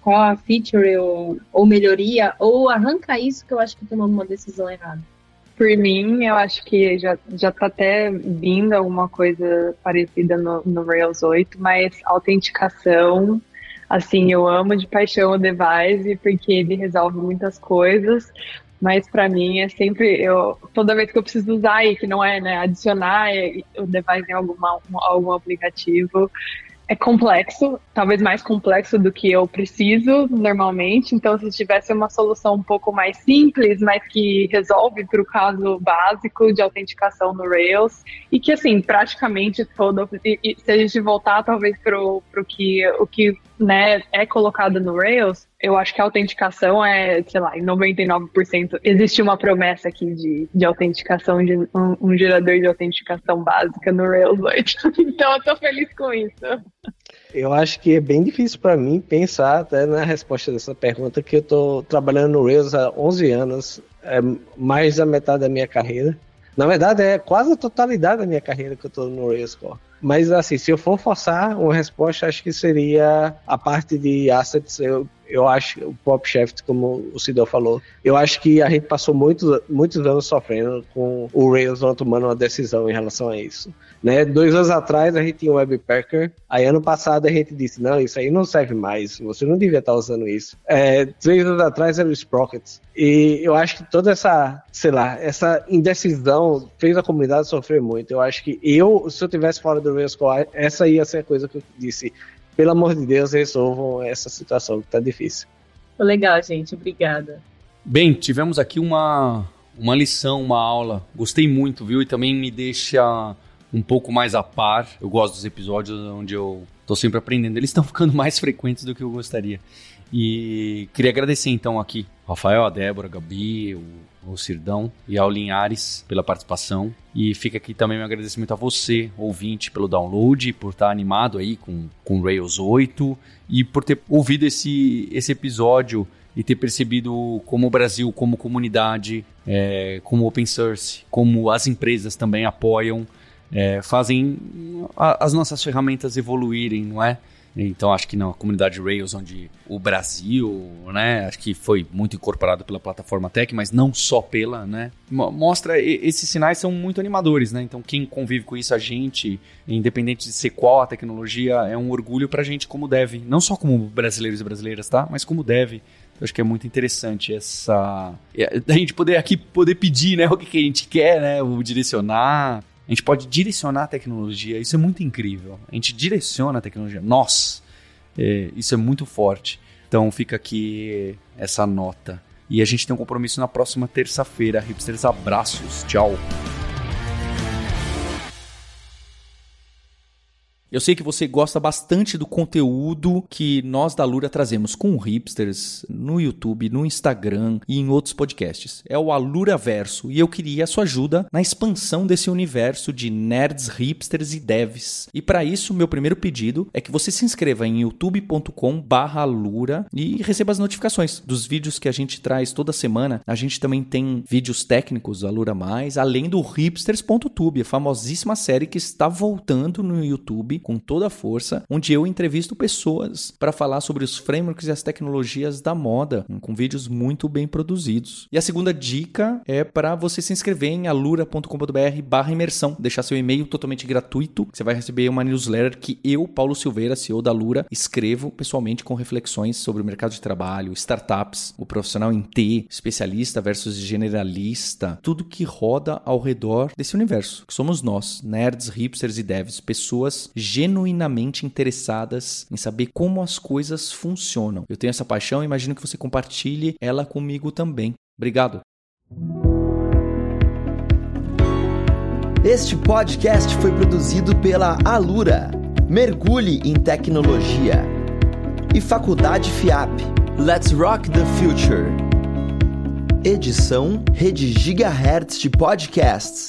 Qual a feature ou, ou melhoria? Ou arranca isso que eu acho que tomamos uma decisão errada? Por mim, eu acho que já, já tá até vindo alguma coisa parecida no, no Rails 8, mas autenticação Assim, eu amo de paixão o device porque ele resolve muitas coisas, mas para mim é sempre eu toda vez que eu preciso usar e que não é né, adicionar o device em alguma, algum aplicativo é complexo, talvez mais complexo do que eu preciso normalmente. Então, se tivesse uma solução um pouco mais simples, mas que resolve para o caso básico de autenticação no Rails, e que, assim, praticamente todo. Se a gente voltar, talvez, para o que, o que né, é colocado no Rails, eu acho que a autenticação é, sei lá, em 99%. Existe uma promessa aqui de, de autenticação, de um, um gerador de autenticação básica no Rails 8. então eu tô feliz com isso. Eu acho que é bem difícil para mim pensar até na resposta dessa pergunta, que eu tô trabalhando no Rails há 11 anos, é mais da metade da minha carreira. Na verdade, é quase a totalidade da minha carreira que eu tô no Rails Core. Mas assim, se eu for forçar uma resposta, acho que seria a parte de assets. Eu eu acho, o Pop Shaft, como o Sidor falou, eu acho que a gente passou muitos, muitos anos sofrendo com o Rails não tomando uma decisão em relação a isso. Né? Dois anos atrás a gente tinha o Webpacker, aí ano passado a gente disse, não, isso aí não serve mais, você não devia estar usando isso. É, três anos atrás era o Sprockets. E eu acho que toda essa, sei lá, essa indecisão fez a comunidade sofrer muito. Eu acho que eu, se eu tivesse fora do Rails Core, essa ia ser a coisa que eu disse pelo amor de Deus, resolvam essa situação que tá difícil. Legal, gente. Obrigada. Bem, tivemos aqui uma, uma lição, uma aula. Gostei muito, viu? E também me deixa um pouco mais a par. Eu gosto dos episódios onde eu tô sempre aprendendo. Eles estão ficando mais frequentes do que eu gostaria. E queria agradecer então aqui Rafael, a Débora, a Gabi, o ao Sirdão e ao Linhares pela participação. E fica aqui também meu agradecimento a você, ouvinte, pelo download, por estar animado aí com, com Rails 8 e por ter ouvido esse, esse episódio e ter percebido como o Brasil, como comunidade, é, como open source, como as empresas também apoiam, é, fazem a, as nossas ferramentas evoluírem, não é? Então acho que não, a comunidade Rails, onde o Brasil, né, acho que foi muito incorporado pela plataforma Tech, mas não só pela, né, mostra esses sinais são muito animadores, né? Então quem convive com isso a gente, independente de ser qual a tecnologia, é um orgulho pra gente como deve, não só como brasileiros e brasileiras, tá? Mas como deve. Acho que é muito interessante essa é, a gente poder aqui poder pedir, né, o que, que a gente quer, né, o direcionar a gente pode direcionar a tecnologia, isso é muito incrível. A gente direciona a tecnologia. Nós, é, isso é muito forte. Então fica aqui essa nota. E a gente tem um compromisso na próxima terça-feira. Hipsters, abraços. Tchau. Eu sei que você gosta bastante do conteúdo que nós da Lura trazemos com hipsters no YouTube, no Instagram e em outros podcasts. É o Alura Verso e eu queria a sua ajuda na expansão desse universo de nerds, hipsters e devs. E para isso, meu primeiro pedido é que você se inscreva em youtube.com/alura e receba as notificações dos vídeos que a gente traz toda semana. A gente também tem vídeos técnicos Alura Mais, além do hipsters.tube, a famosíssima série que está voltando no YouTube com toda a força, onde eu entrevisto pessoas para falar sobre os frameworks e as tecnologias da moda, com vídeos muito bem produzidos. E a segunda dica é para você se inscrever em alura.com.br/imersão, deixar seu e-mail totalmente gratuito. Você vai receber uma newsletter que eu, Paulo Silveira, CEO da Lura, escrevo pessoalmente com reflexões sobre o mercado de trabalho, startups, o profissional em T, especialista versus generalista, tudo que roda ao redor desse universo, que somos nós, nerds, hipsters e devs, pessoas genuinamente interessadas em saber como as coisas funcionam. Eu tenho essa paixão e imagino que você compartilhe ela comigo também. Obrigado. Este podcast foi produzido pela Alura. Mergulhe em tecnologia. E Faculdade FIAP. Let's Rock the Future. Edição Rede Gigahertz de Podcasts.